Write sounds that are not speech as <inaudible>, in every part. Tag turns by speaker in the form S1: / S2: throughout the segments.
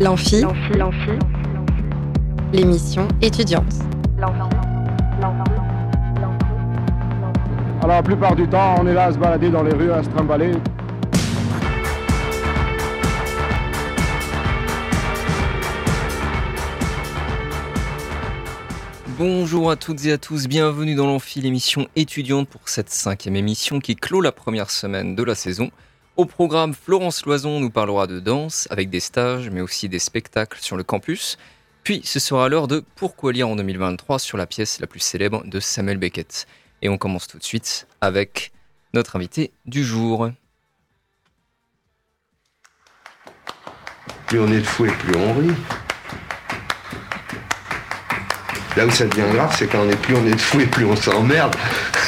S1: L'amphi, l'émission étudiante.
S2: Alors la plupart du temps, on est là à se balader dans les rues, à se trimballer.
S3: Bonjour à toutes et à tous, bienvenue dans l'Amphi, l'émission étudiante pour cette cinquième émission qui clôt la première semaine de la saison. Au programme, Florence Loison nous parlera de danse avec des stages, mais aussi des spectacles sur le campus. Puis ce sera l'heure de Pourquoi lire en 2023 sur la pièce la plus célèbre de Samuel Beckett. Et on commence tout de suite avec notre invité du jour.
S4: Plus on est de fou et plus on rit. Là où ça devient grave, c'est quand on est plus on est de fou et plus on s'emmerde.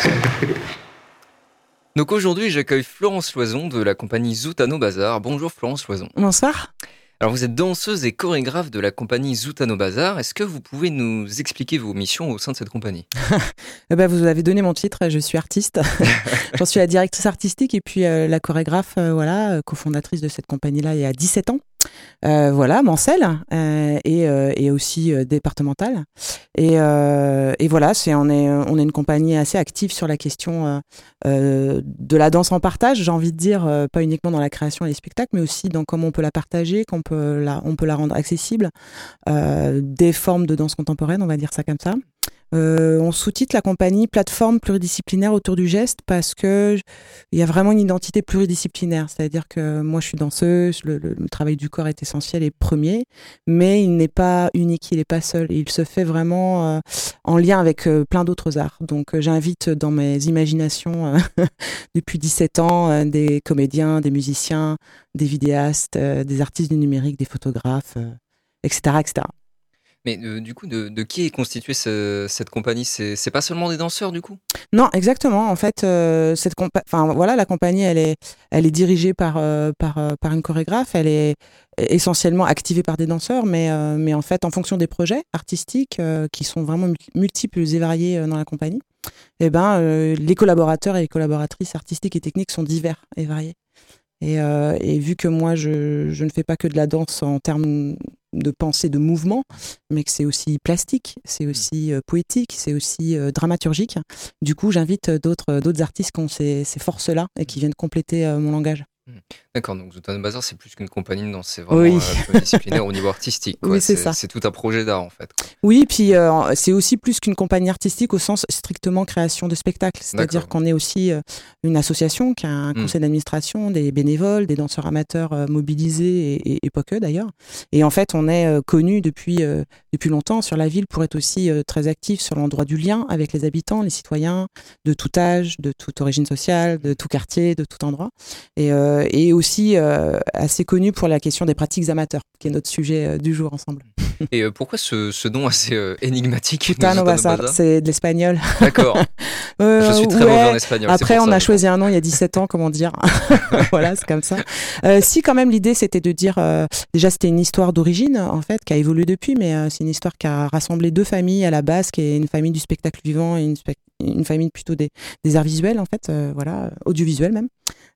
S4: <laughs>
S3: Donc aujourd'hui, j'accueille Florence Loison de la compagnie Zoutano Bazar. Bonjour Florence Loison.
S5: Bonsoir.
S3: Alors vous êtes danseuse et chorégraphe de la compagnie Zoutano Bazar. Est-ce que vous pouvez nous expliquer vos missions au sein de cette compagnie? <laughs>
S5: Eh ben, Vous avez donné mon titre, je suis artiste. <laughs> J'en suis la directrice artistique et puis euh, la chorégraphe, euh, voilà, cofondatrice de cette compagnie-là il y a 17 ans. Euh, voilà, Mancel euh, et, euh, et, aussi départementale. Et, et voilà, c'est on est on est une compagnie assez active sur la question de la danse en partage. J'ai envie de dire pas uniquement dans la création et les spectacles, mais aussi dans comment on peut la partager, qu'on peut la on peut la rendre accessible. des formes de danse contemporaine, on va dire ça comme ça. Euh, on sous-titre la compagnie plateforme pluridisciplinaire autour du geste parce que il y a vraiment une identité pluridisciplinaire. C'est-à-dire que moi, je suis danseuse, le, travail du corps est essentiel et premier, mais il n'est pas unique, il n'est pas seul. Il se fait vraiment euh, en lien avec euh, plein d'autres arts. Donc, j'invite dans mes imaginations <laughs> depuis 17 ans des comédiens, des musiciens, des vidéastes, des artistes du numérique, des photographes, etc., etc.
S3: Mais euh, du coup, de, qui est constituée cette compagnie? C'est pas seulement des danseurs, du coup?
S5: Non, exactement. En fait, euh, cette enfin voilà, la compagnie, elle est, elle est dirigée par, euh, par, par une chorégraphe. Elle est essentiellement activée par des danseurs, mais, mais en fait, en fonction des projets artistiques qui sont vraiment multiples et variés dans la compagnie, eh ben, les collaborateurs et les collaboratrices artistiques et techniques sont divers et variés. Et, et, vu que moi, je, je, ne fais pas que de la danse en termes de pensée, de mouvement, mais que c'est aussi plastique, c'est aussi euh, poétique, c'est aussi euh, dramaturgique. Du coup, j'invite d'autres d'autres artistes qui ont ces, ces forces-là et qui viennent compléter euh, mon langage.
S3: Hmm. D'accord, donc Zoutano Bazar, c'est plus qu'une compagnie de danse, c'est vraiment oui. disciplinaire <laughs> au niveau artistique.
S5: Oui, c'est ça.
S3: C'est tout un projet d'art en fait.
S5: Oui, puis c'est aussi plus qu'une compagnie artistique au sens strictement création de spectacle. C'est-à-dire qu'on est aussi une association qui a un hmm. conseil d'administration, des bénévoles, des danseurs amateurs mobilisés et, et, pas que d'ailleurs. Et en fait, on est connu depuis, depuis longtemps sur la ville pour être aussi très actif sur l'endroit du lien avec les habitants, les citoyens, de tout âge, de toute origine sociale, de tout quartier, de tout endroit. Et euh, et aussi euh, assez connu pour la question des pratiques amateurs, qui est notre sujet euh, du jour ensemble.
S3: Et pourquoi ce, ce, nom assez énigmatique
S5: c'est de l'espagnol.
S3: D'accord. <laughs> Je suis très mauvais en espagnol.
S5: Après, on a choisi un nom il y a 17 ans, comment dire. <laughs> voilà, c'est comme ça. si, quand même, l'idée, c'était de dire. déjà, c'était une histoire d'origine, en fait, qui a évolué depuis, mais c'est une histoire qui a rassemblé deux familles à la base, qui est une famille du spectacle vivant et une, une famille plutôt des, des, arts visuels, en fait, voilà, audiovisuels même.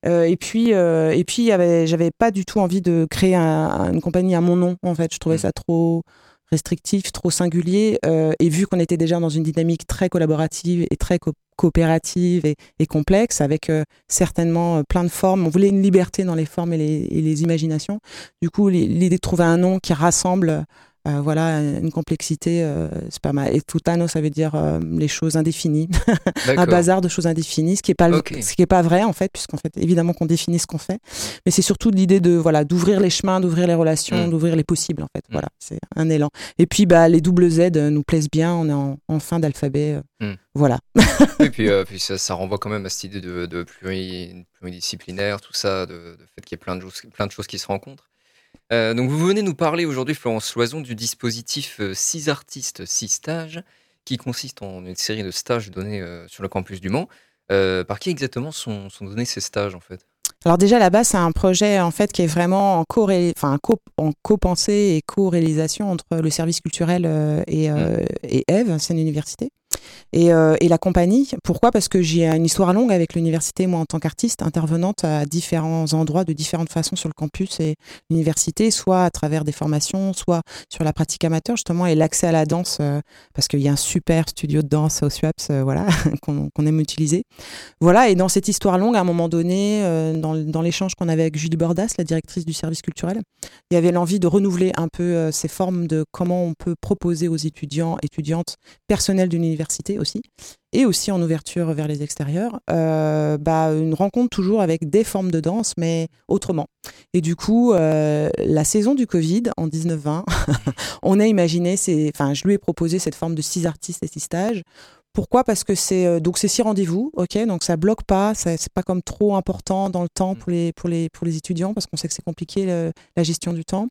S5: Euh, et puis, euh, et puis j'avais pas du tout envie de créer une compagnie à mon nom. En fait, je trouvais mm. ça trop restrictif, trop singulier. Euh, et vu qu'on était déjà dans une dynamique très collaborative et très coopérative et, complexe, avec certainement plein de formes, on voulait une liberté dans les formes et les imaginations. Du coup, l'idée de trouver un nom qui rassemble euh, voilà, une complexité, euh, c'est pas mal. Et tutano, ça veut dire euh, les choses indéfinies, <laughs> un bazar de choses indéfinies, ce qui est pas ce qui est pas vrai en fait, puisqu'en fait évidemment qu'on définit ce qu'on fait, mais c'est surtout l'idée de voilà d'ouvrir les chemins, d'ouvrir les relations, mm. d'ouvrir les possibles en fait. Mm. Voilà, c'est un élan. Et puis bah les doubles Z nous plaisent bien, on est en, fin d'alphabet, mm. voilà. <laughs>
S3: Et puis, puis ça, renvoie quand même à cette idée de, de pluridisciplinaire, tout ça, de, de fait qu'il y ait plein de, choses, plein de choses qui se rencontrent. Euh, donc vous venez nous parler aujourd'hui, Florence Loison, du dispositif 6 euh, artistes, 6 stages, qui consiste en une série de stages donnés euh, sur le campus du Mans. par qui exactement sont, donnés ces stages en fait?
S5: Alors déjà là-bas, c'est un projet en fait qui est vraiment en co enfin, en co-pensée et co-réalisation entre le service culturel et, mmh. et Eve, c'est une université. Et, euh, et, la compagnie, pourquoi? Parce que j'ai une histoire longue avec l'université, moi en tant qu'artiste, intervenante à différents endroits, de différentes façons sur le campus et l'université, soit à travers des formations, soit sur la pratique amateur justement, et l'accès à la danse, euh, parce qu'il y a un super studio de danse au SWAPS, euh, voilà, <laughs> qu'on aime utiliser. Voilà, et dans cette histoire longue, à un moment donné, dans, dans l'échange qu'on avait avec Julie Bordas, la directrice du service culturel, il y avait l'envie de renouveler un peu ces formes de comment on peut proposer aux étudiants, étudiantes, personnels d'une université aussi, et aussi en ouverture vers les extérieurs, euh, bah, une rencontre toujours avec des formes de danse, mais autrement. Et du coup, euh, la saison du Covid, en 19-20, <laughs> on a imaginé, enfin, je lui ai proposé cette forme de six artistes et six stages pourquoi? Parce que c'est euh, donc c'est six rendez-vous, ok, donc ça bloque pas, c'est pas comme trop important dans le temps pour les pour les pour les étudiants parce qu'on sait que c'est compliqué la gestion du temps.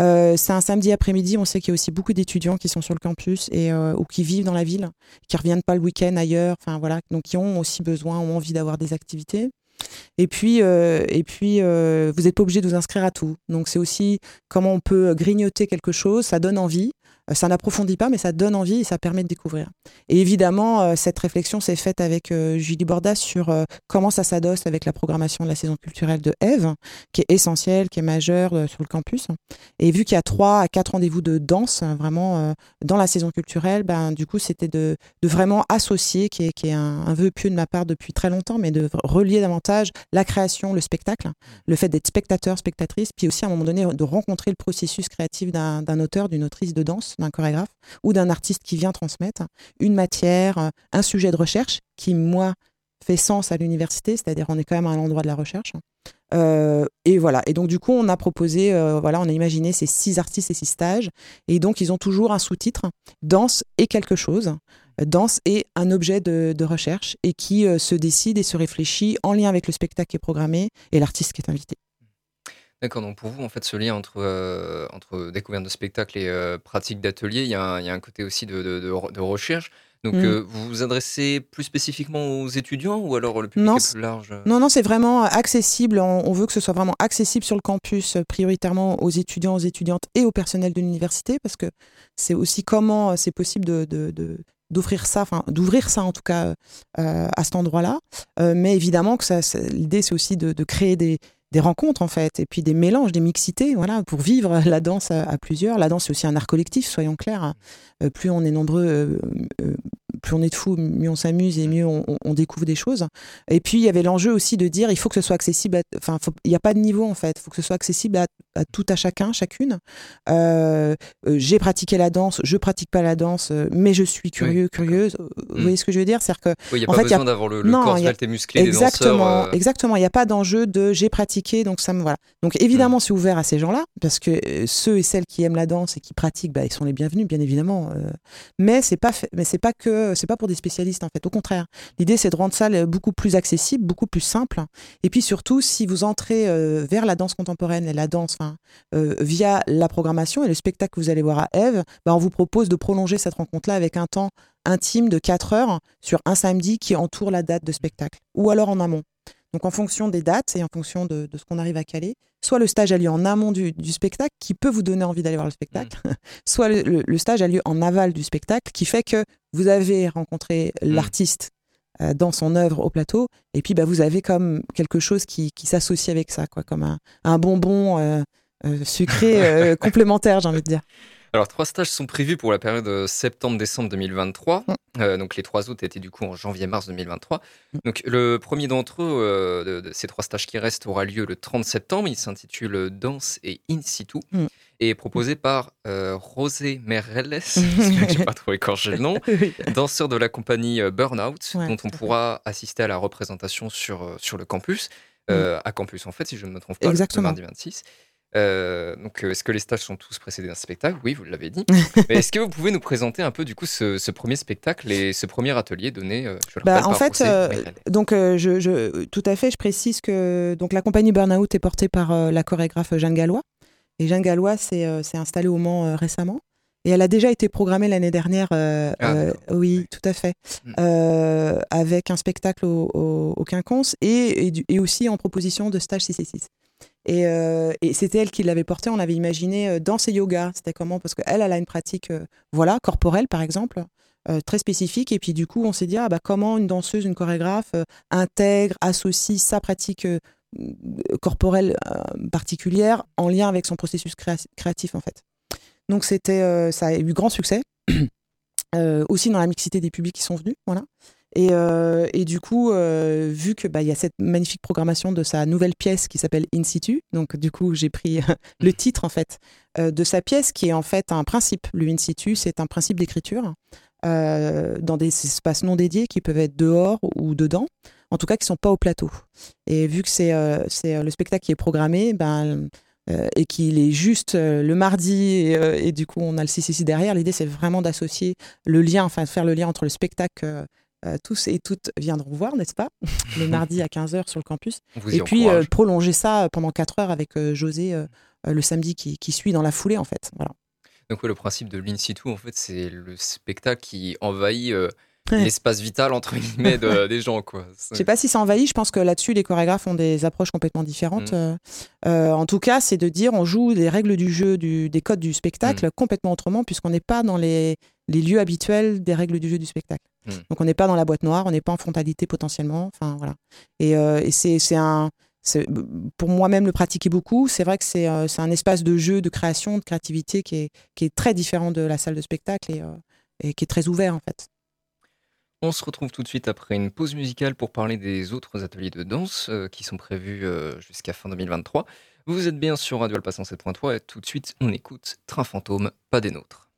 S5: Euh, c'est un samedi après-midi, on sait qu'il y a aussi beaucoup d'étudiants qui sont sur le campus et euh, ou qui vivent dans la ville, qui reviennent pas le week-end ailleurs, enfin voilà, donc qui ont aussi besoin, ont envie d'avoir des activités. Et puis, et puis vous n'êtes pas obligé de vous inscrire à tout. Donc, c'est aussi comment on peut grignoter quelque chose, ça donne envie. Euh, ça n'approfondit pas, mais ça donne envie et ça permet de découvrir. Et évidemment, euh, cette réflexion s'est faite avec euh, Julie Bordas sur comment ça s'adosse avec la programmation de la saison culturelle de Eve, qui est essentielle, qui est majeure sur le campus. Et vu qu'il y a trois à quatre rendez-vous de danse, vraiment, dans la saison culturelle, ben, du coup, c'était de, vraiment associer, qui est, un, vœu pieux de ma part depuis très longtemps, mais de relier davantage la création, le spectacle, le fait d'être spectateur, spectatrice, puis aussi à un moment donné de rencontrer le processus créatif d'un auteur, d'une autrice de danse d'un chorégraphe ou d'un artiste qui vient transmettre une matière, euh, un sujet de recherche qui, moi, fait sens à l'université, c'est-à-dire on est quand même à l'endroit de la recherche. Euh, et voilà. Et donc du coup, on a proposé, euh, voilà, on a imaginé ces six artistes et six stages. Et donc ils ont toujours un sous-titre danse et quelque chose. Danse et un objet de recherche et qui se décide et se réfléchit en lien avec le spectacle qui est programmé et l'artiste qui est invité.
S3: D'accord, donc pour vous, en fait, ce lien entre, euh, entre découverte de spectacle et euh, pratique d'atelier, il y, a un côté aussi de, de, recherche. Donc, mmh. euh, vous vous adressez plus spécifiquement aux étudiants ou alors le public est plus large?
S5: Non, non, c'est vraiment accessible. On, veut que ce soit vraiment accessible sur le campus, prioritairement aux étudiants, aux étudiantes et au personnel de l'université, parce que c'est aussi comment c'est possible de, d'offrir ça, enfin d'ouvrir ça en tout cas à cet endroit-là. mais évidemment que ça, l'idée c'est aussi de, de, créer des, des rencontres en fait, et puis des mélanges, des mixités, voilà, pour vivre <laughs> la danse à, plusieurs. La danse c'est aussi un art collectif, soyons clairs. Euh, plus on est nombreux, euh, euh, plus on est de fous, mieux on s'amuse et mieux on, découvre des choses. Et puis il y avait l'enjeu aussi de dire il faut que ce soit accessible, enfin il n'y a pas de niveau en fait, il faut que ce soit accessible à, tout à chacun, chacune. J'ai pratiqué la danse, je pratique pas la danse, mais je suis curieux, curieuse. Vous voyez ce que je veux dire?
S3: C'est que il n'y a pas besoin d'avoir le, corps et musclé
S5: exactement,
S3: des danseurs.
S5: Exactement, il n'y a pas d'enjeu de j'ai pratiqué, donc ça me voilà. Donc évidemment c'est ouvert à ces gens-là parce que ceux et celles qui aiment la danse et qui pratiquent, bah, ils sont les bienvenus bien évidemment. mais c'est pas mais c'est pas que c'est pas pour des spécialistes en fait. Au contraire, l'idée c'est de rendre ça beaucoup plus accessible, beaucoup plus simple. Et puis surtout, si vous entrez euh, vers la danse contemporaine et la danse, euh, via la programmation et le spectacle que vous allez voir à Eve, bah, on vous propose de prolonger cette rencontre-là avec un temps intime de 4 heures sur un samedi qui entoure la date de spectacle, ou alors en amont. Donc en fonction des dates et en fonction de, ce qu'on arrive à caler, soit le stage a lieu en amont du, spectacle, qui peut vous donner envie d'aller voir le spectacle, mmh. <laughs> soit le, stage a lieu en aval du spectacle, qui fait que vous avez rencontré mmh. l'artiste euh, dans son œuvre au plateau, et puis bah, vous avez comme quelque chose qui, s'associe avec ça, quoi, comme un, bonbon euh, euh, sucré <laughs> complémentaire, j'ai envie de dire.
S3: Alors, trois stages sont prévus pour la période euh, septembre-décembre 2023. Mm. Euh, donc, les trois autres étaient du coup en janvier-mars 2023. Mm. Donc, le premier d'entre eux, euh, de, ces trois stages qui restent, aura lieu le 30 septembre. Il s'intitule Danse et In situ mm. et est proposé par Rosé Merelles, <laughs> je n'ai pas trop écorché le nom, <laughs> danseur de la compagnie Burnout, dont on pourra assister à la représentation sur, sur le campus. à campus en fait, si je ne me trompe pas,
S5: Exactement.
S3: le mardi 26. Euh, donc, euh, est-ce que les stages sont tous précédés d'un spectacle? Oui, vous l'avez dit. <laughs> Mais est-ce que vous pouvez nous présenter un peu du coup ce, premier spectacle et ce premier atelier donné euh,
S5: je bah, En fait, donc je, tout à fait, je précise que donc la compagnie Burnout est portée par la chorégraphe Jeanne Gallois. Et Jeanne Gallois s'est installée au Mans récemment. Et elle a déjà été programmée l'année dernière, ah, oui, tout à fait, hmm. avec un spectacle au, au, Quinconce et, et, aussi en proposition de stage 666. Euh, et, c'était elle qui l'avait porté. On avait imaginé euh, danse et yoga. C'était comment? Parce qu'elle, elle a une pratique, euh, voilà, corporelle par exemple, très spécifique. Et puis du coup, on s'est dit, ah, bah, comment une danseuse, une chorégraphe intègre, associe sa pratique corporelle particulière en lien avec son processus créatif, en fait. Donc c'était, ça a eu grand succès, <clears throat> aussi dans la mixité des publics qui sont venus. Voilà. Et, et, du coup, vu que bah, y a cette magnifique programmation de sa nouvelle pièce qui s'appelle In situ, donc du coup j'ai pris le titre en fait de sa pièce qui est en fait un principe. Le in situ, c'est un principe d'écriture euh, dans des espaces non dédiés qui peuvent être dehors ou dedans, en tout cas qui ne sont pas au plateau. Et vu que c'est euh, euh, le spectacle qui est programmé, ben, et qu'il est juste le mardi et, du coup on a le CCC derrière, l'idée c'est vraiment d'associer le lien, enfin de faire le lien entre le spectacle tous et toutes viendront voir, n'est-ce pas? <laughs> Le mardi à 15h sur le campus. et puis prolonger ça pendant 4 heures avec José le samedi qui, qui, suit dans la foulée, en fait. Voilà.
S3: Donc le principe de l'in situ, en fait, c'est le spectacle qui envahit euh, l'espace vital entre guillemets <laughs> des gens, quoi.
S5: Je sais pas si ça envahit. Je pense que là-dessus, les chorégraphes ont des approches complètement différentes. Mm. Euh, euh, en tout cas, c'est de dire on joue des règles du jeu, du, des codes du spectacle mm. complètement autrement, puisqu'on n'est pas dans les, les, lieux habituels des règles du jeu du spectacle. Mm. Donc on n'est pas dans la boîte noire, on n'est pas en frontalité potentiellement. Enfin voilà. Et, et c'est un pour moi-même le pratiquer beaucoup, c'est vrai que euh, c'est un espace de jeu, de création, de créativité qui est, qui est très différent de la salle de spectacle et, euh, et, qui est très ouvert en fait.
S3: On se retrouve tout de suite après une pause musicale pour parler des autres ateliers de danse euh, qui sont prévus jusqu'à fin 2023. Vous êtes bien sur Radio Alpha 107.3 et tout de suite on écoute Train fantôme, pas des nôtres.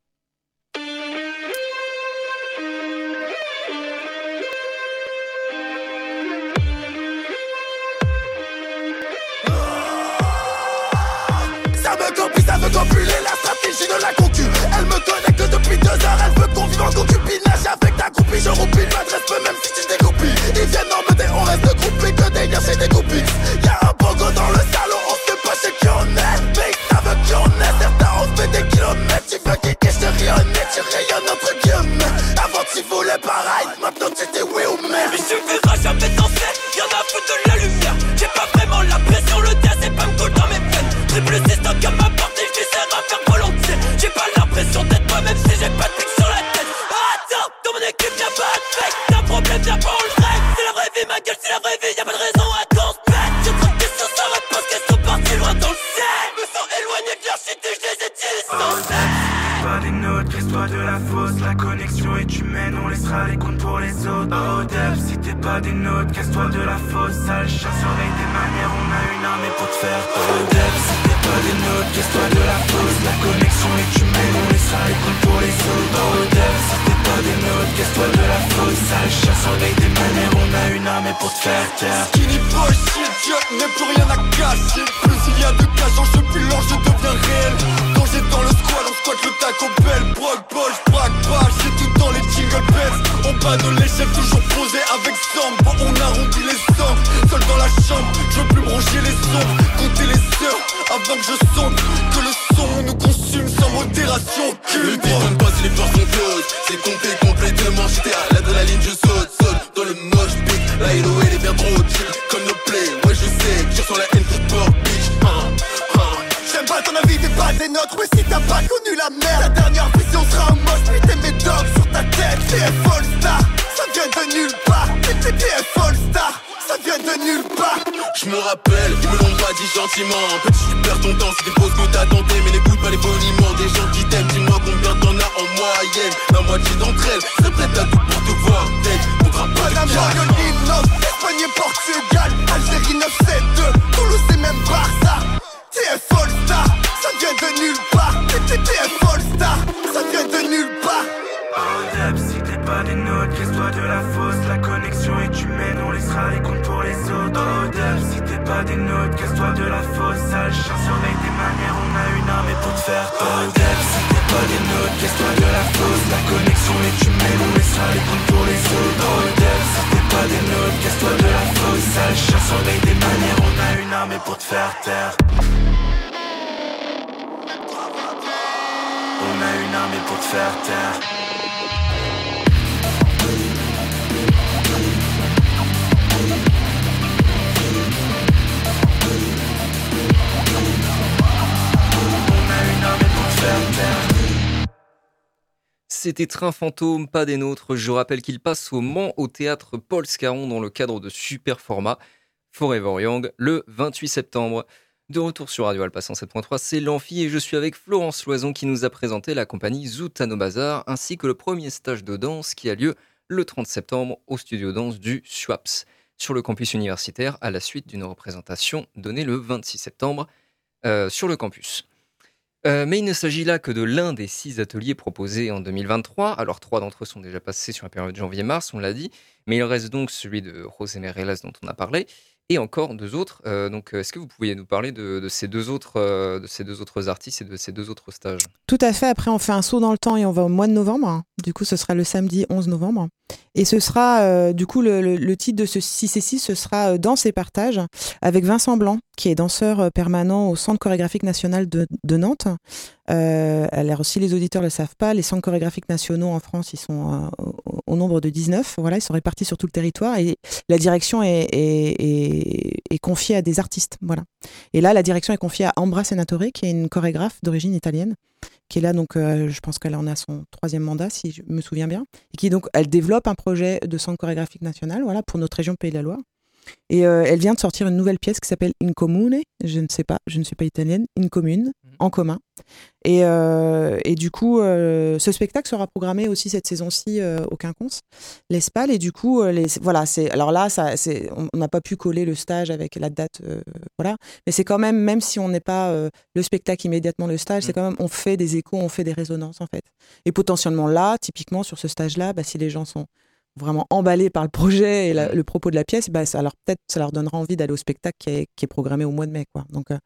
S1: Stratégie de la concu. Elle me connecte depuis deux heures, elle veut qu'on en concubinage Avec ta groupie, je roupie, m'adresse peu même si tu dégoupilles Ils viennent en me on reste groupés, que des gars c'est des groupies. Y'a un pogo dans le salon, on sait pas chez qui on est Mais ils savent qui on est, certains on fait des kilomètres. Tu veux kicker, je te tu rayonnes entre guillemets. Avant tu voulais pareil, maintenant tu t'es oui ou mais.
S6: Il suffira jamais
S7: rappelle, ils me l'ont pas dit gentiment. Petit tu perds ton temps, c'est des fausses que t'as tenté Mais n'écoute pas les boniments des gens qui t'aiment. Dis-moi combien t'en as en moyenne. La moitié d'entre elles serait prête à tout pour te voir Tête, on pas de
S1: Madame Espagne et Portugal. Algérie 972 Toulouse et même Barça. TF All Star, ça vient de nulle part. TF All Star, ça vient de nulle part.
S8: Oh Deb, si t'es pas des nôtres, casse-toi de la fosse. Les comptes pour les autres. Si t'es pas des nôtres, casse-toi de la fosse. Sale chien, surveille tes manières, on a une armée pour te faire si t'es pas des nôtres, casse-toi de la fosse. La connexion est humaine, on laissera les comptes pour les autres. Si t'es pas des nôtres, casse-toi de la fosse. Sale chien, surveille tes manières, on a une armée pour te faire taire. On a une armée pour te faire taire.
S3: C'était Train Fantôme, pas des nôtres. Je rappelle qu'il passe au Mans au théâtre Paul Scarron dans le cadre de Super Format Forever Young le 28 septembre. De retour sur Radio Alpha 107.3, c'est l'Amphi et je suis avec Florence Loison qui nous a présenté la compagnie Zoutano Bazar ainsi que le premier stage de danse qui a lieu le 30 septembre au studio danse du SWAPS sur le campus universitaire à la suite d'une représentation donnée le 26 septembre euh, sur le campus. Euh, mais il ne s'agit là que de l'un des six ateliers proposés en 2023. Alors trois d'entre eux sont déjà passés sur la période janvier-mars, on l'a dit, mais il reste donc celui de José Merelas dont on a parlé, et encore deux autres. Euh, donc, est-ce que vous pourriez nous parler de, ces deux autres, de ces deux autres artistes et de ces deux autres stages?
S5: Tout à fait. Après, on fait un saut dans le temps et on va au mois de novembre. Du coup, ce sera le samedi 11 novembre. Et ce sera, euh, du coup, le, titre de ce 6 et 6, ce sera euh, Danse et partage avec Vincent Blanc, qui est danseur euh, permanent au Centre chorégraphique national de, Nantes. Alors, si les auditeurs ne le savent pas, les centres chorégraphiques nationaux en France, ils sont au, nombre de 19. Voilà, ils sont répartis sur tout le territoire et la direction est, confiée à des artistes. Voilà. Et là, la direction est confiée à Ambra Senatore, qui est une chorégraphe d'origine italienne qui est là, donc euh, je pense qu'elle en a son troisième mandat, si je me souviens bien, et qui donc, elle développe un projet de centre chorégraphique national, voilà, pour notre région Pays de la Loire. Et euh, elle vient de sortir une nouvelle pièce qui s'appelle In Comune. Je ne sais pas, je ne suis pas italienne. In commune. En commun. Et, euh, et du coup, euh, ce spectacle sera programmé aussi cette saison-ci au Quinconce, l'Espal. Et du coup, les, voilà, c'est alors là, ça, c'est, on n'a pas pu coller le stage avec la date, voilà. Mais c'est quand même, même si on n'est pas le spectacle immédiatement le stage, c'est mhm. quand même, on fait des échos, on fait des résonances en fait. Et potentiellement là, typiquement sur ce stage-là, bah, si les gens sont vraiment emballés par le projet et le propos de la pièce, bah, ça leur peut-être ça leur donnera envie d'aller au spectacle qui est, qui est, programmé au mois de mai. Quoi. Donc euh,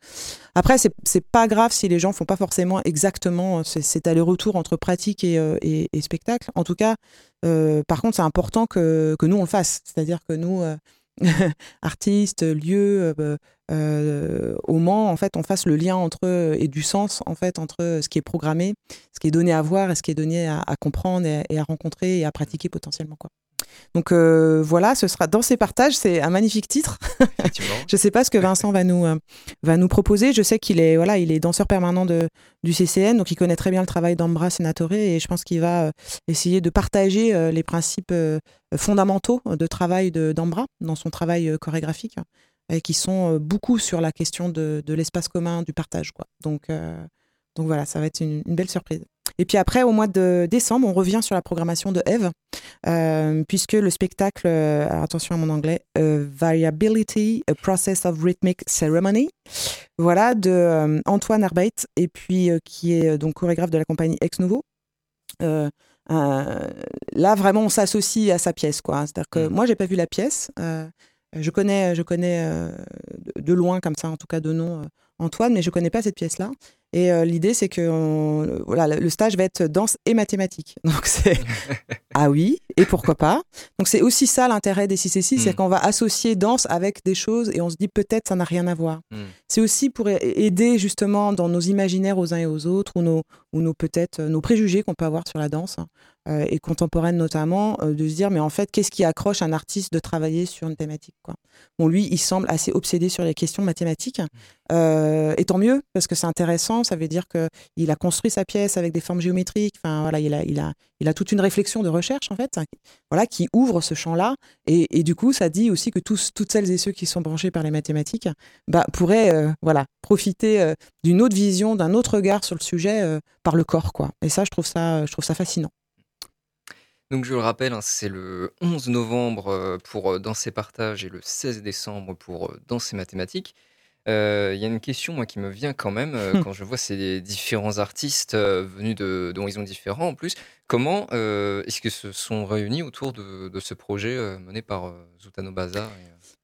S5: après, c'est, c'est pas grave si les gens font pas forcément exactement cet aller-retour entre pratique et, euh, et, et, spectacle. En tout cas, euh, par contre, c'est important que, que nous on le fasse. C'est-à-dire que nous, <laughs> artistes, lieux, au Mans, en fait, on fasse le lien entre et du sens en fait entre ce qui est programmé, ce qui est donné à voir et ce qui est donné à, à comprendre et, et, à rencontrer et à pratiquer potentiellement quoi. Donc euh, voilà, ce sera dans ces partages. C'est un magnifique titre. <laughs> je ne sais pas ce que Vincent va nous, euh, va nous proposer. Je sais qu'il est, voilà, il est danseur permanent de, du CCN, donc il connaît très bien le travail d'Ambra Senatore et je pense qu'il va euh, essayer de partager les principes fondamentaux de travail d'Ambra dans son travail chorégraphique et qui sont beaucoup sur la question de, de l'espace commun, du partage. Quoi. Donc, donc voilà, ça va être une belle surprise. Et puis après, au mois de décembre, on revient sur la programmation de Eve, euh, puisque le spectacle, euh, attention à mon anglais, euh, Variability, A Process of Rhythmic Ceremony, voilà, de Antoine Arbeit, et puis qui est donc chorégraphe de la compagnie Ex Novo. là, vraiment, on s'associe à sa pièce, quoi. C'est-à-dire que mmh. moi, j'ai pas vu la pièce. je connais, je connais de loin, comme ça, en tout cas de nom, Antoine, mais je connais pas cette pièce-là. Et euh, l'idée, c'est que voilà, le stage va être danse et mathématiques. <laughs> Donc c'est <laughs> ah oui, et pourquoi pas. Donc c'est aussi ça l'intérêt des 6 et 6, c'est mm. qu'on va associer danse avec des choses et on se dit peut-être ça n'a rien à voir. Mm. C'est aussi pour aider justement dans nos imaginaires aux uns et aux autres ou nos, ou nos peut-être nos préjugés qu'on peut avoir sur la danse. Euh, et contemporaine notamment, euh, de se dire mais en fait qu'est-ce qui accroche un artiste de travailler sur une thématique quoi? Bon lui il semble assez obsédé sur les questions mathématiques, euh, et tant mieux parce que c'est intéressant, ça veut dire que il a construit sa pièce avec des formes géométriques, enfin voilà il a il a il a toute une réflexion de recherche en fait, voilà qui ouvre ce champ-là et, et, du coup ça dit aussi que tous toutes celles et ceux qui sont branchés par les mathématiques bah, pourraient voilà profiter d'une autre vision, d'un autre regard sur le sujet par le corps quoi. Et ça je trouve ça je trouve ça fascinant.
S3: Donc je le rappelle, hein, c'est le 11 novembre euh, pour euh, Danser Partage et le 16 décembre pour euh, Danser Mathématiques. Il y a une question moi, qui me vient quand même <laughs> quand je vois ces différents artistes venus d'horizons différents en plus. Comment est-ce qu'ils se sont réunis autour de, ce projet mené par Zoutano Bazar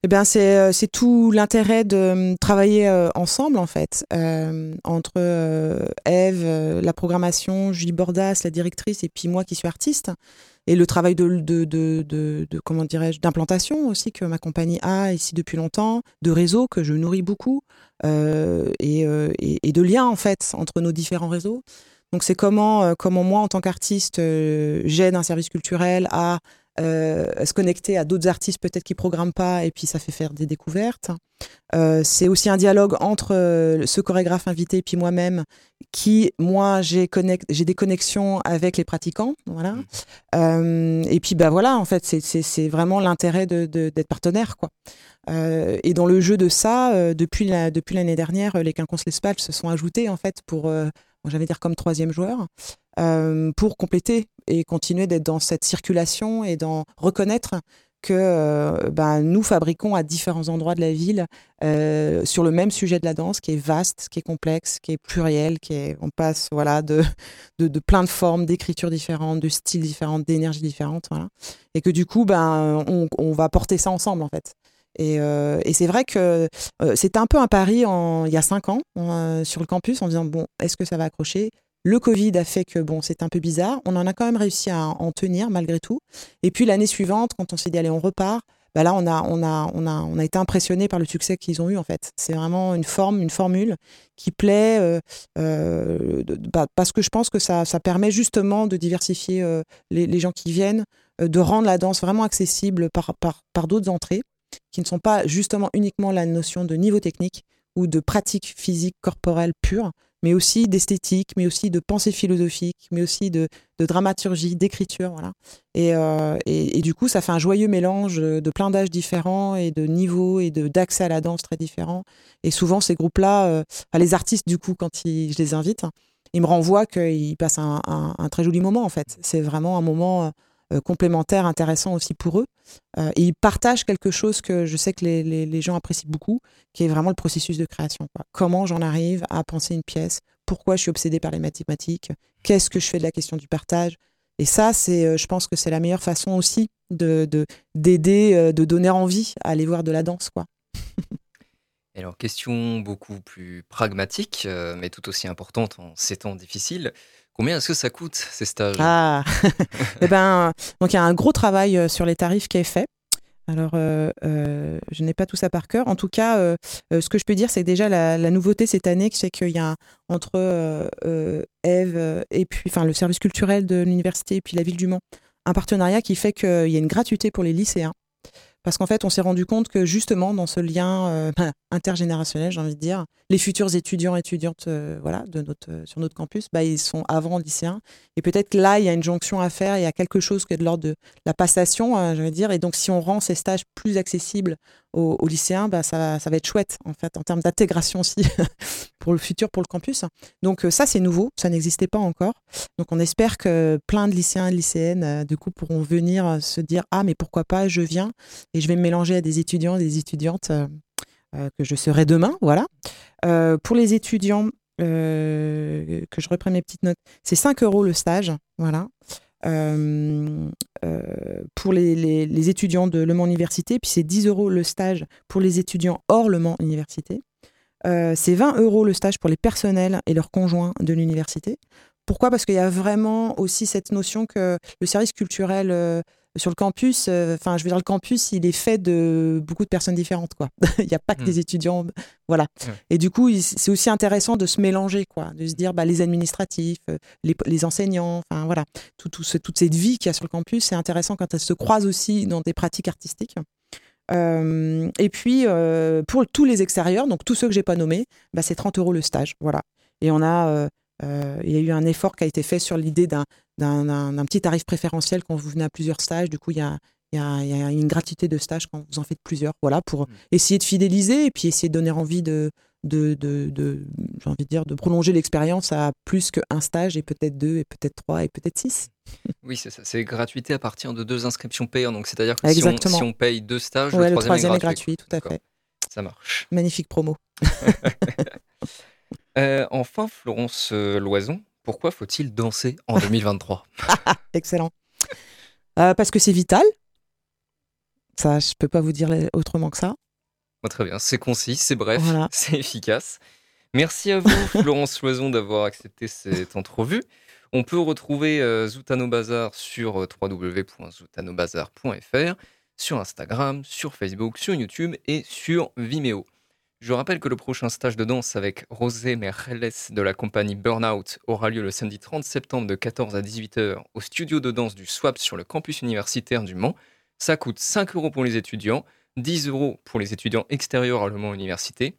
S5: eh bien, c'est, c'est tout l'intérêt de hum, travailler ensemble, en fait, entre Eve, la programmation, Julie Bordas, la directrice, et puis moi qui suis artiste et le travail de, comment dirais-je d'implantation aussi que ma compagnie a ici depuis longtemps, de réseau que je nourris beaucoup euh, et, euh, et, de liens en fait entre nos différents réseaux. Donc c'est comment euh, comment moi en tant qu'artiste j'aide un service culturel à euh, se connecter à d'autres artistes peut-être qui programment pas et puis ça fait faire des découvertes. Euh, c'est aussi un dialogue entre euh, ce chorégraphe invité et puis moi-même qui, moi, j'ai j'ai des connexions avec les pratiquants, voilà. Euh, et puis bah voilà, en fait, c'est vraiment l'intérêt d'être de, d'être partenaire, quoi. Et dans le jeu de ça, depuis la, depuis l'année dernière, les Quinconces L'Espal se sont ajoutés en fait pour, j'allais dire comme troisième joueur, pour compléter et continuer d'être dans cette circulation et d'en reconnaître que euh, ben, nous fabriquons à différents endroits de la ville euh, sur le même sujet de la danse qui est vaste, qui est complexe, qui est pluriel, qui est, on passe voilà de, de, plein de formes, d'écritures différentes, de styles différents, d'énergies différentes, voilà. et que du coup ben on, on, va porter ça ensemble en fait. Et, euh, et c'est vrai que euh, c'était un peu un pari il y a cinq ans sur le campus en disant bon est-ce que ça va accrocher? Le Covid a fait que bon, c'est un peu bizarre. On en a quand même réussi à en tenir malgré tout. Et puis l'année suivante, quand on s'est dit allez, on repart, bah là on a, on a, on a, été impressionné par le succès qu'ils ont eu en fait. C'est vraiment une forme, une formule qui plaît euh, euh, bah, parce que je pense que ça, permet justement de diversifier euh, les, les, gens qui viennent, de rendre la danse vraiment accessible par, par, par d'autres entrées qui ne sont pas justement uniquement la notion de niveau technique ou de pratique physique corporelle pure, mais aussi d'esthétique, mais aussi de pensée philosophique, mais aussi de, dramaturgie, d'écriture, voilà. Et, euh, et, et, du coup, ça fait un joyeux mélange de plein d'âges différents et de niveaux et d'accès à la danse très différents. Et souvent, ces groupes-là, euh, les artistes, du coup, quand ils, je les invite, ils me renvoient qu'ils passent un, un, un, très joli moment, en fait. C'est vraiment un moment euh, complémentaire, intéressant aussi pour eux. Euh, et ils partagent quelque chose que je sais que les, les, gens apprécient beaucoup, qui est vraiment le processus de création. Quoi. Comment j'en arrive à penser une pièce? Pourquoi je suis obsédée par les mathématiques? Qu'est-ce que je fais de la question du partage? Et ça, c'est, euh, je pense que c'est la meilleure façon aussi de, de, d'aider, euh, de donner envie à aller voir de la danse. Quoi.
S3: alors, question beaucoup plus pragmatique, euh, mais tout aussi importante en ces temps difficiles. Combien est-ce que ça coûte ces stages?
S5: Ah, <laughs> eh ben, donc il y a un gros travail euh, sur les tarifs qui est fait. Alors, euh, euh, je n'ai pas tout ça par cœur. En tout cas, euh, ce que je peux dire, c'est que déjà la, la, nouveauté cette année, c'est qu'il y a entre Eve et puis, enfin, le service culturel de l'université et puis la ville du Mans, un partenariat qui fait qu'il y a une gratuité pour les lycéens. Parce qu'en fait, on s'est rendu compte que justement, dans ce lien euh, <laughs> intergénérationnel, j'ai envie de dire, les futurs étudiants et étudiantes euh, voilà, euh, sur notre campus, bah, ils sont avant lycéens. Et peut-être que là, il y a une jonction à faire, il y a quelque chose qui est de l'ordre de la passation, euh, je veux dire. Et donc, si on rend ces stages plus accessibles aux, aux lycéens, bah, ça, ça va être chouette, en fait, en termes d'intégration aussi, <laughs> pour le futur, pour le campus. Donc, ça, c'est nouveau, ça n'existait pas encore. Donc, on espère que plein de lycéens et lycéennes, du coup, pourront venir se dire Ah, mais pourquoi pas, je viens et je vais me mélanger à des étudiants et des étudiantes euh, euh, que je serai demain. Voilà. Euh, pour les étudiants, que je reprenne mes petites notes, c'est 5 euros le stage. Voilà. Euh, euh, pour les, les, étudiants de Le Mans Université, puis c'est 10 euros le stage pour les étudiants hors Le Mans Université. Euh, c'est 20 euros le stage pour les personnels et leurs conjoints de l'université. Pourquoi? Parce qu'il y a vraiment aussi cette notion que le service culturel euh, sur le campus, euh, enfin, euh, je veux dire, le campus, il est fait de beaucoup de personnes différentes, quoi. <laughs> il n'y a pas que mmh. des étudiants, voilà. Et du coup, c'est aussi intéressant de se mélanger, quoi, de se dire, bah, les administratifs, euh, les, les enseignants, enfin, voilà, tout, tout ce, toute cette vie qu'il y a sur le campus, c'est intéressant quand elle se croise aussi dans des pratiques artistiques. Euh, et puis, euh, pour tous les extérieurs, donc tous ceux que j'ai pas nommés, bah, c'est 30 euros le stage, voilà. Et on a, euh, il y a eu un effort qui a été fait sur l'idée d'un d'un petit tarif préférentiel quand vous venez à plusieurs stages. Du coup, il y a, il y, a, il y a une gratuité de stage quand vous en faites plusieurs. Voilà, pour mmh. essayer de fidéliser et puis essayer de donner envie de, de, de, de j'ai envie de dire, de prolonger l'expérience à plus qu'un stage et peut-être deux et peut-être trois et peut-être six.
S3: Oui, c'est ça. C'est gratuité à partir de deux inscriptions payantes. Donc, c'est-à-dire que si on, si on, paye deux stages,
S5: ouais,
S3: le, troisième,
S5: le troisième est, gratuit. est gratuit. tout à fait.
S3: Ça marche.
S5: Magnifique promo. <laughs>
S3: euh, enfin, Florence euh, Loison, pourquoi faut-il danser en <laughs> 2023
S5: Excellent. Euh, parce que c'est vital. Ça, je peux pas vous dire autrement que ça.
S3: Oh, très bien, c'est concis, c'est bref, voilà. <laughs> c'est efficace. Merci à vous, <laughs> Florence Loison, d'avoir accepté cette entrevue. On peut retrouver euh, Zoutano Bazar sur euh, www.zoutanobazar.fr, sur Instagram, sur Facebook, sur YouTube et sur Vimeo. Je rappelle que le prochain stage de danse avec Rosé Merceles de la compagnie Burnout aura lieu le samedi 30 septembre de 14 à 18h au studio de danse du SWAP sur le campus universitaire du Mans. Ça coûte 5 euros pour les étudiants, 10 euros pour les étudiants extérieurs à Le Mans Université,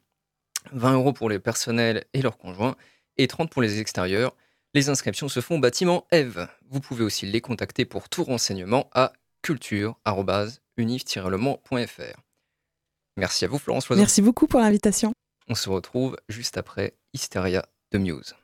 S3: 20 euros pour les personnels et leurs conjoints et 30 pour les extérieurs. Les inscriptions se font au bâtiment Eve. Vous pouvez aussi les contacter pour tout renseignement à culture-unif-lemans.fr. Merci à vous, Florence.
S5: Merci beaucoup pour l'invitation.
S3: On se retrouve juste après Hysteria de Muse.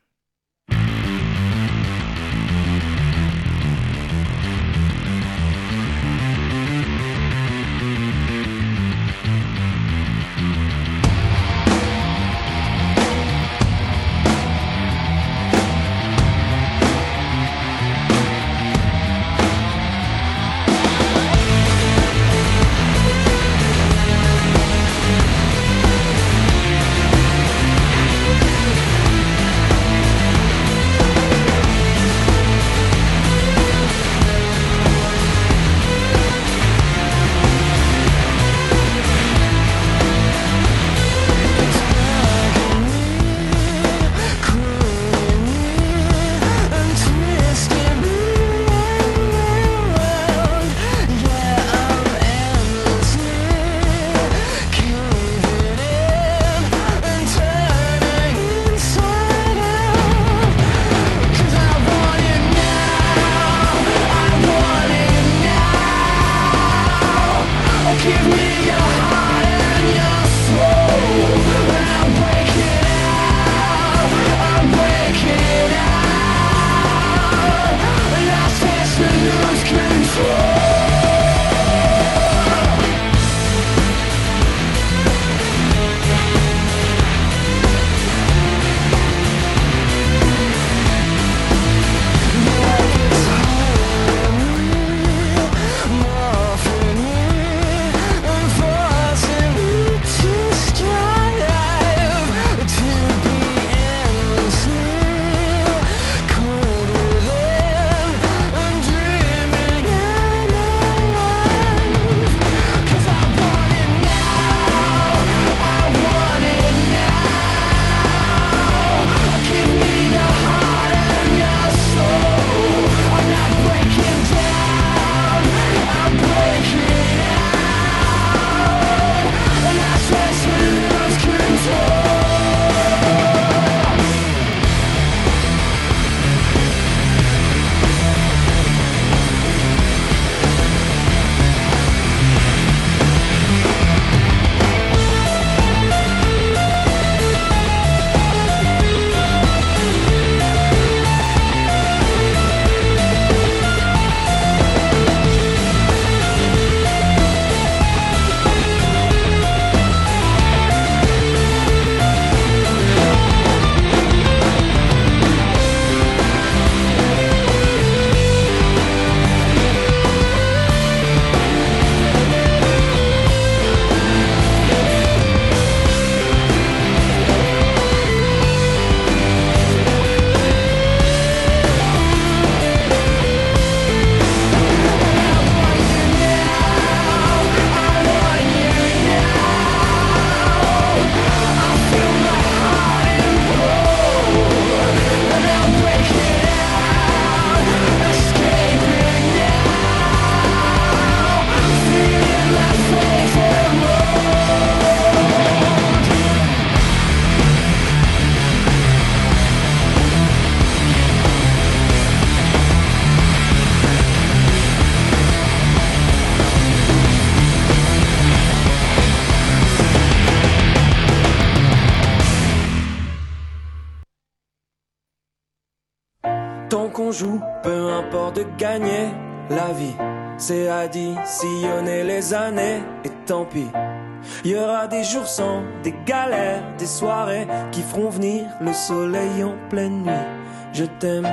S9: Des galères, des soirées qui feront venir le soleil en pleine nuit. Je t'aime,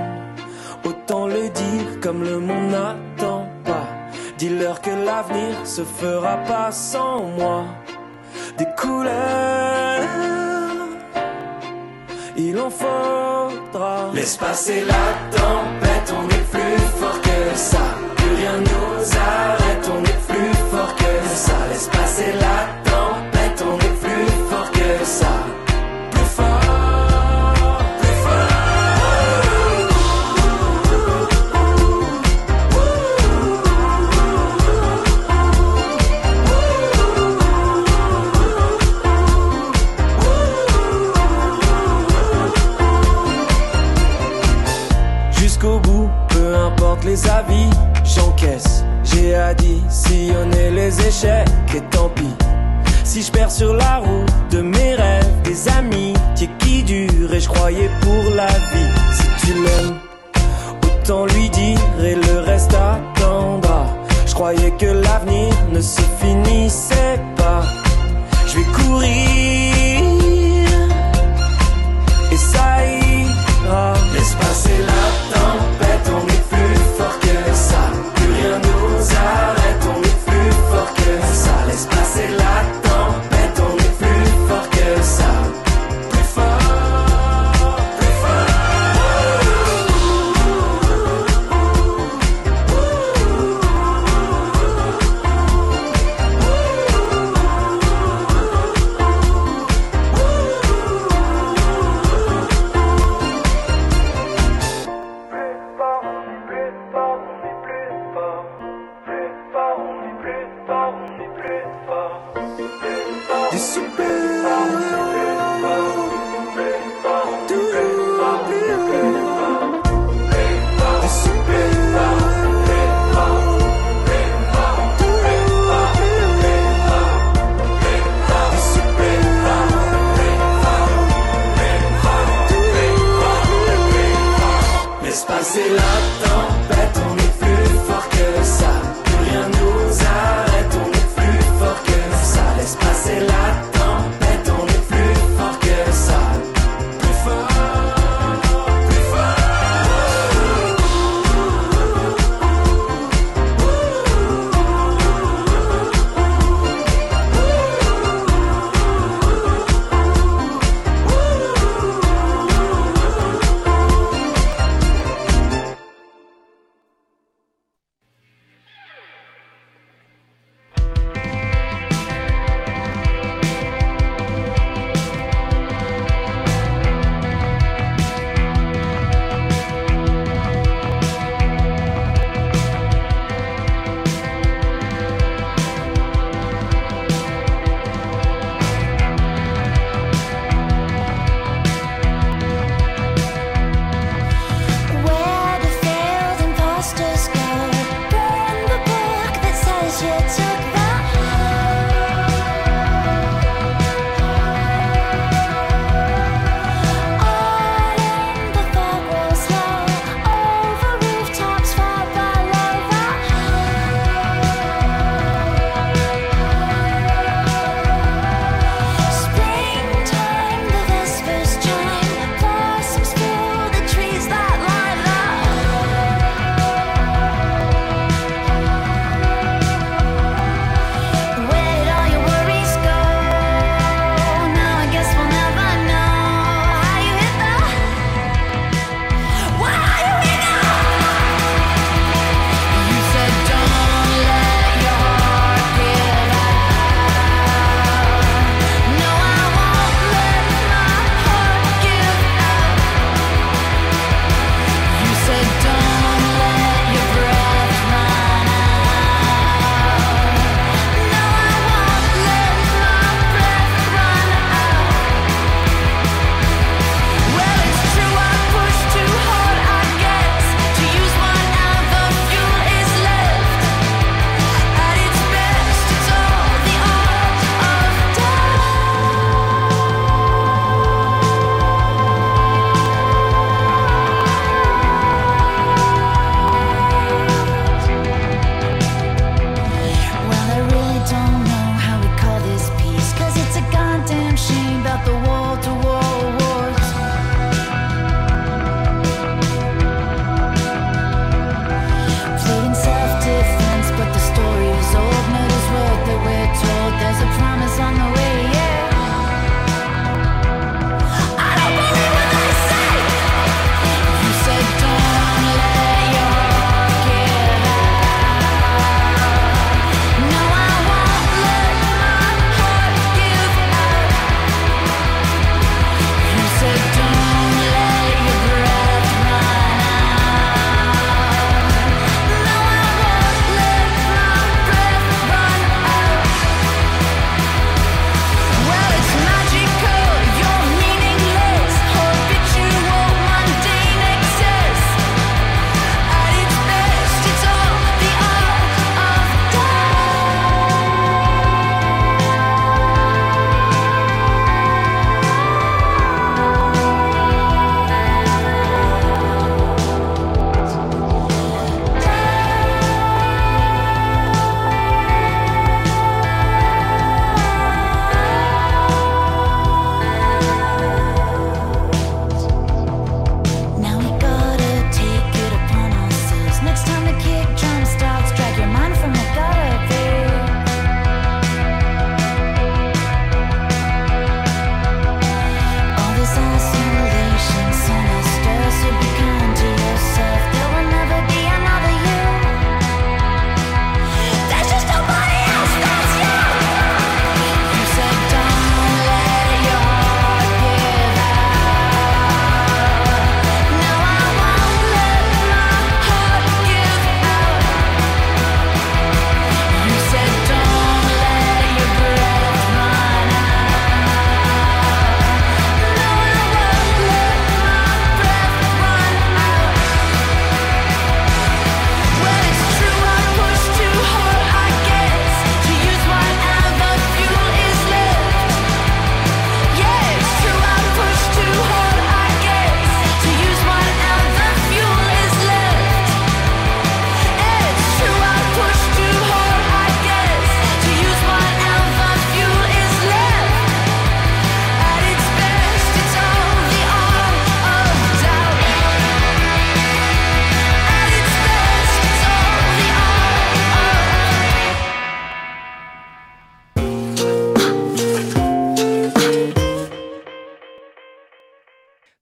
S9: autant le dire comme le monde n'attend pas. Dis-leur que l'avenir se fera pas sans moi. Des couleurs, il en faudra.
S10: Laisse passer la tempête, on est plus fort que ça rien nous arrête, on est plus fort que ça. Laisse passer la tempête,
S9: J'ai additionné les échecs et tant pis. Si je perds sur la route de mes rêves, des amis qui durent et je croyais pour la vie. Si tu l'aimes, autant lui dire et le reste attendra. Je croyais que l'avenir ne se finissait pas. Je vais courir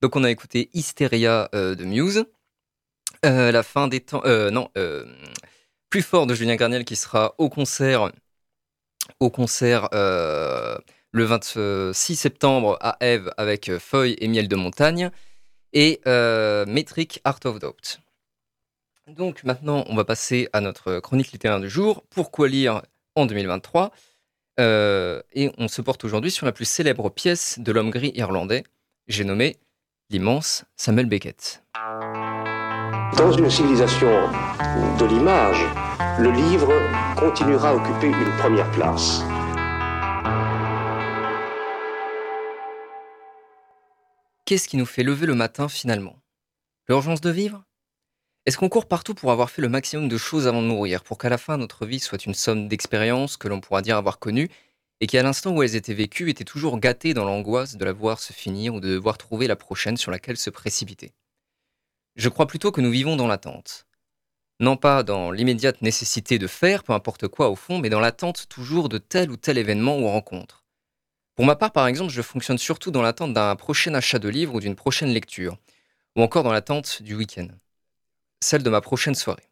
S3: Donc on a écouté Hysteria euh, de Muse, euh, la fin des temps, euh, non, plus fort de Julien Garniel qui sera au concert, au le 26 septembre à Eve avec Feuille et Miel de Montagne et Metric Art of Doubt. Donc maintenant, on va passer à notre chronique littéraire du jour. Pourquoi lire en 2023 Euh, Et on se porte aujourd'hui sur la plus célèbre pièce de l'homme gris irlandais. J'ai nommé l'immense Samuel Beckett.
S11: Dans une civilisation de l'image, le livre continuera à occuper une première place.
S3: Qu'est-ce qui nous fait lever le matin finalement? L'urgence de vivre? Est-ce qu'on court partout pour avoir fait le maximum de choses avant de mourir, pour qu'à la fin notre vie soit une somme d'expériences que l'on pourra dire avoir connues, et qui à l'instant où elles étaient vécues étaient toujours gâtées dans l'angoisse de la voir se finir ou de devoir trouver la prochaine sur laquelle se précipiter Je crois plutôt que nous vivons dans l'attente. Non pas dans l'immédiate nécessité de faire, peu importe quoi au fond, mais dans l'attente toujours de tel ou tel événement ou rencontre. Pour ma part, par exemple, je fonctionne surtout dans l'attente d'un prochain achat de livre ou d'une prochaine lecture, ou encore dans l'attente du week-end, celle de ma prochaine soirée,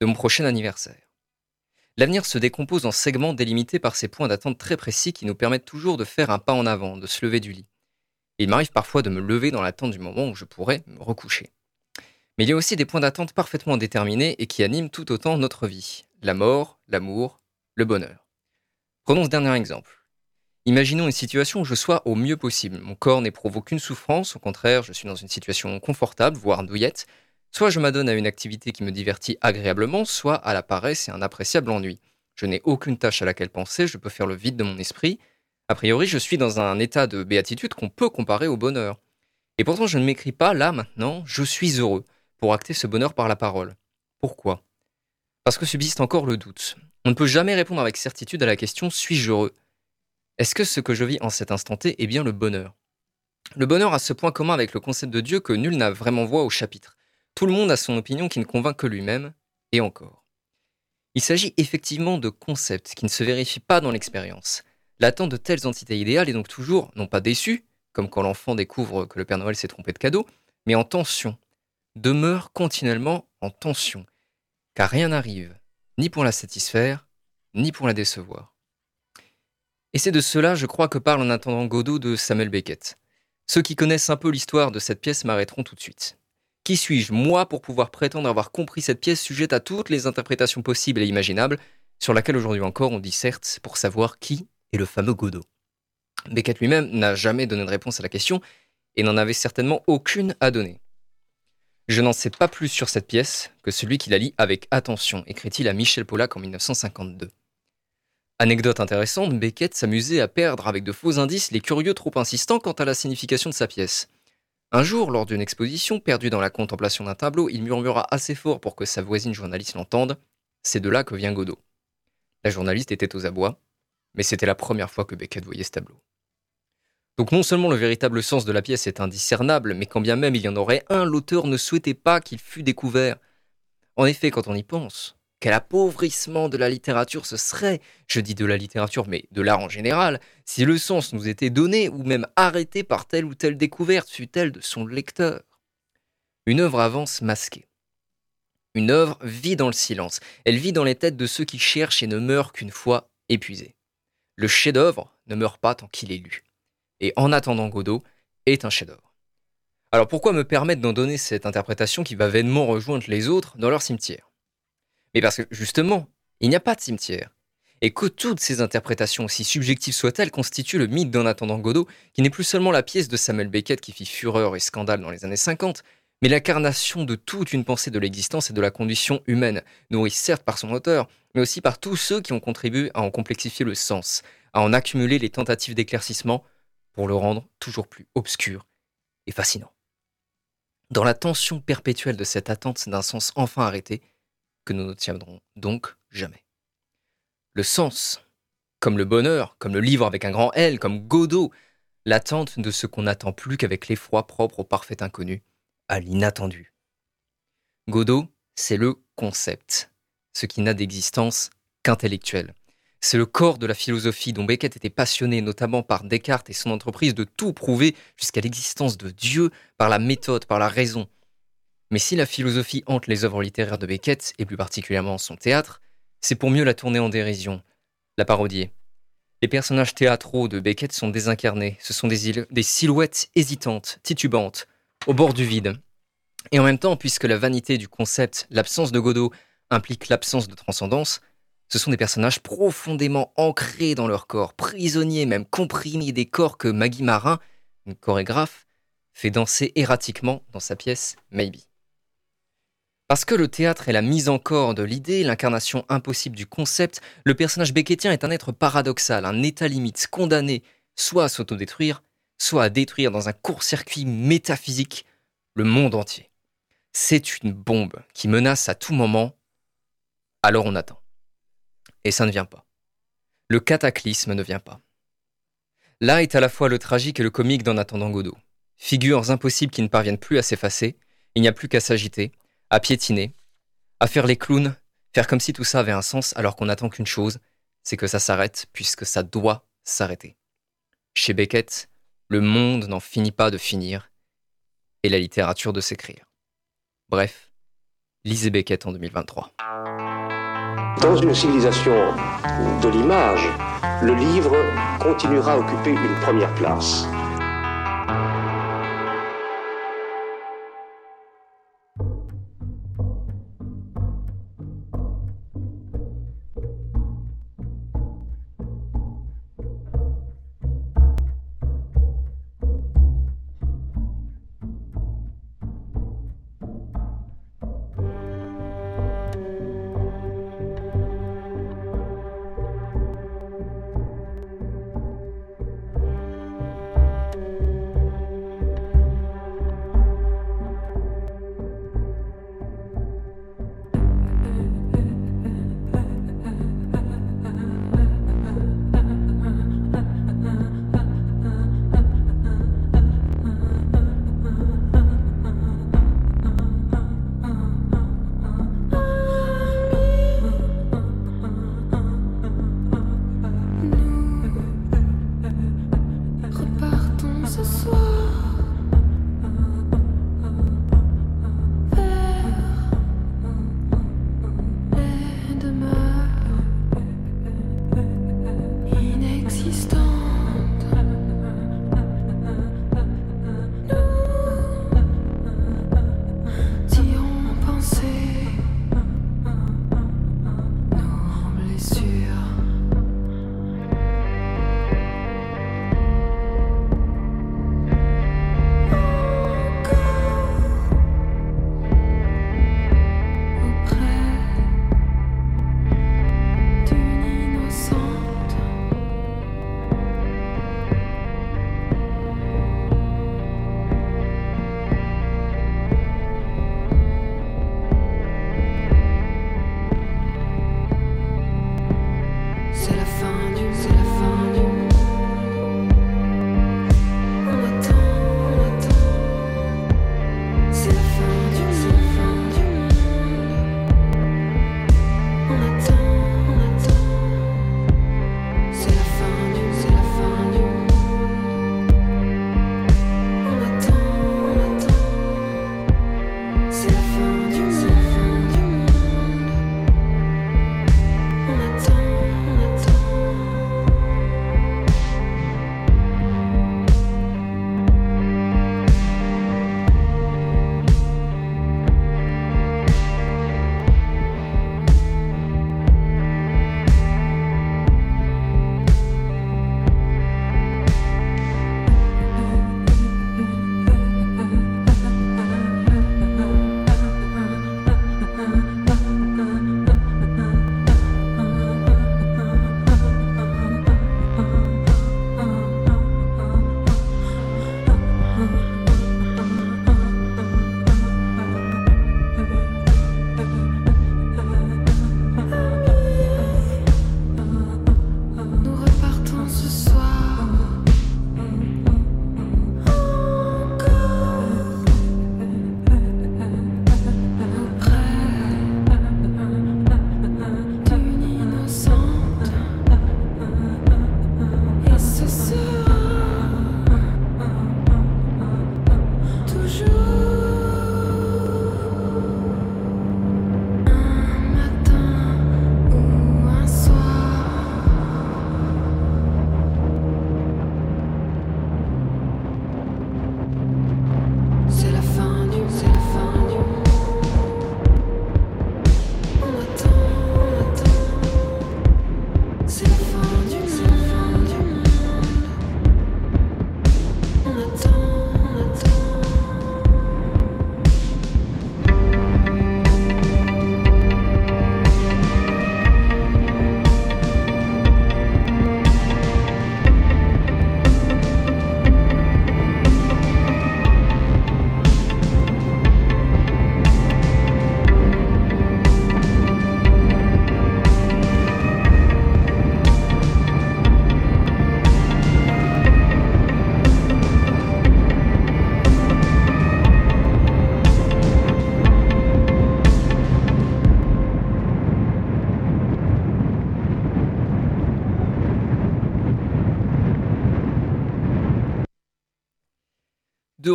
S3: de mon prochain anniversaire. L'avenir se décompose en segments délimités par ces points d'attente très précis qui nous permettent toujours de faire un pas en avant, de se lever du lit. Il m'arrive parfois de me lever dans l'attente du moment où je pourrais me recoucher. Mais il y a aussi des points d'attente parfaitement déterminés et qui animent tout autant notre vie. La mort, l'amour, le bonheur. Prenons ce dernier exemple. Imaginons une situation où je sois au mieux possible. Mon corps n'éprouve aucune souffrance, au contraire, je suis dans une situation confortable, voire douillette. Soit je m'adonne à une activité qui me divertit agréablement, soit à la paresse et un appréciable ennui. Je n'ai aucune tâche à laquelle penser, je peux faire le vide de mon esprit. A priori, je suis dans un état de béatitude qu'on peut comparer au bonheur. Et pourtant, je ne m'écris pas là, maintenant, je suis heureux, pour acter ce bonheur par la parole. Pourquoi? Parce que subsiste encore le doute. On ne peut jamais répondre avec certitude à la question suis-je heureux? Est-ce que ce que je vis en cet instant T est bien le bonheur? Le bonheur a ce point commun avec le concept de Dieu que nul n'a vraiment voix au chapitre. Tout le monde a son opinion qui ne convainc que lui-même, et encore. Il s'agit effectivement de concepts qui ne se vérifient pas dans l'expérience. L'attente de telles entités idéales est donc toujours, non pas déçue, comme quand l'enfant découvre que le Père Noël s'est trompé de cadeau, mais en tension, demeure continuellement en tension, car rien n'arrive, ni pour la satisfaire, ni pour la décevoir. Et c'est de cela, je crois, que parle en attendant Godot de Samuel Beckett. Ceux qui connaissent un peu l'histoire de cette pièce m'arrêteront tout de suite. Qui suis-je, moi, pour pouvoir prétendre avoir compris cette pièce sujette à toutes les interprétations possibles et imaginables, sur laquelle aujourd'hui encore on disserte pour savoir qui est le fameux Godot Beckett lui-même n'a jamais donné de réponse à la question et n'en avait certainement aucune à donner. Je n'en sais pas plus sur cette pièce que celui qui la lit avec attention, écrit-il à Michel Pollack en 1952. Anecdote intéressante, Beckett s'amusait à perdre avec de faux indices les curieux trop insistants quant à la signification de sa pièce. Un jour, lors d'une exposition, perdu dans la contemplation d'un tableau, il murmura assez fort pour que sa voisine journaliste l'entende C'est de là que vient Godot. La journaliste était aux abois, mais c'était la première fois que Beckett voyait ce tableau. Donc non seulement le véritable sens de la pièce est indiscernable, mais quand bien même il y en aurait un, l'auteur ne souhaitait pas qu'il fût découvert. En effet, quand on y pense, quel appauvrissement de la littérature ce serait, je dis de la littérature, mais de l'art en général, si le sens nous était donné ou même arrêté par telle ou telle découverte, fût-elle de son lecteur. Une œuvre avance masquée. Une œuvre vit dans le silence, elle vit dans les têtes de ceux qui cherchent et ne meurent qu'une fois épuisés. Le chef-d'œuvre ne meurt pas tant qu'il est lu. Et en attendant Godot est un chef-d'œuvre. Alors pourquoi me permettre d'en donner cette interprétation qui va vainement rejoindre les autres dans leur cimetière? Mais parce que justement, il n'y a pas de cimetière. Et que toutes ces interprétations, aussi subjectives soient-elles, constituent le mythe d'En attendant Godot, qui n'est plus seulement la pièce de Samuel Beckett qui fit fureur et scandale dans les années 50, mais l'incarnation de toute une pensée de l'existence et de la condition humaine, nourrie certes par son auteur, mais aussi par tous ceux qui ont contribué à en complexifier le sens, à en accumuler les tentatives d'éclaircissement pour le rendre toujours plus obscur et fascinant. Dans la tension perpétuelle de cette attente d'un sens enfin arrêté, que nous n'obtiendrons donc jamais. Le sens, comme le bonheur, comme le livre avec un grand L, comme Godot, l'attente de ce qu'on n'attend plus qu'avec l'effroi propre au parfait inconnu, à l'inattendu. Godot, c'est le concept, ce qui n'a d'existence qu'intellectuelle. C'est le corps de la philosophie dont Beckett était passionné, notamment par Descartes et son entreprise de tout prouver jusqu'à l'existence de Dieu par la méthode, par la raison. Mais si la philosophie hante les œuvres littéraires de Beckett, et plus particulièrement son théâtre, c'est pour mieux la tourner en dérision, la parodier. Les personnages théâtraux de Beckett sont désincarnés, ce sont des, silhouettes hésitantes, titubantes, au bord du vide. Et en même temps, puisque la vanité du concept, l'absence de Godot, implique l'absence de transcendance, ce sont des personnages profondément ancrés dans leur corps, prisonniers même, comprimés des corps que Maggie Marin, une chorégraphe, fait danser erratiquement dans sa pièce Maybe. Parce que le théâtre est la mise en corps de l'idée, l'incarnation impossible du concept, le personnage beckettien est un être paradoxal, un état limite, condamné soit à s'autodétruire, soit à détruire dans un court-circuit métaphysique le monde entier. C'est une bombe qui menace à tout moment, alors on attend. Et ça ne vient pas. Le cataclysme ne vient pas. Là est à la fois le tragique et le comique d'En attendant Godot. Figures impossibles qui ne parviennent plus à s'effacer, il n'y a plus qu'à s'agiter, à piétiner, à faire les clowns, faire comme si tout ça avait un sens alors qu'on n'attend qu'une chose, c'est que ça s'arrête puisque ça doit s'arrêter. Chez Beckett, le monde n'en finit pas de finir et la littérature de s'écrire. Bref, lisez Beckett en 2023.
S11: Dans une civilisation de l'image, le livre continuera à occuper une première place.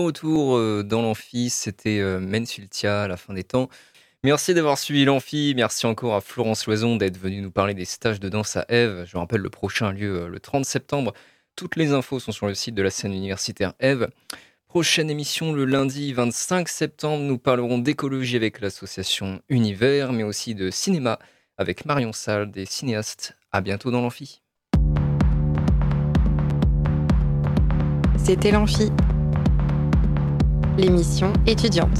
S3: Retour euh, dans l'amphi, c'était euh, Mensultia la fin des temps. Merci d'avoir suivi l'amphi, merci encore à Florence Loison d'être venue nous parler des stages de danse à Eve. Je rappelle, le prochain lieu euh, le 30 septembre. Toutes les infos sont sur le site de la scène universitaire Eve. Prochaine émission le lundi 25 septembre, nous parlerons d'écologie avec l'association Univers, mais aussi de cinéma avec Marion Salle, des cinéastes. À bientôt dans l'amphi.
S12: C'était l'Amphi, l'émission
S13: étudiante.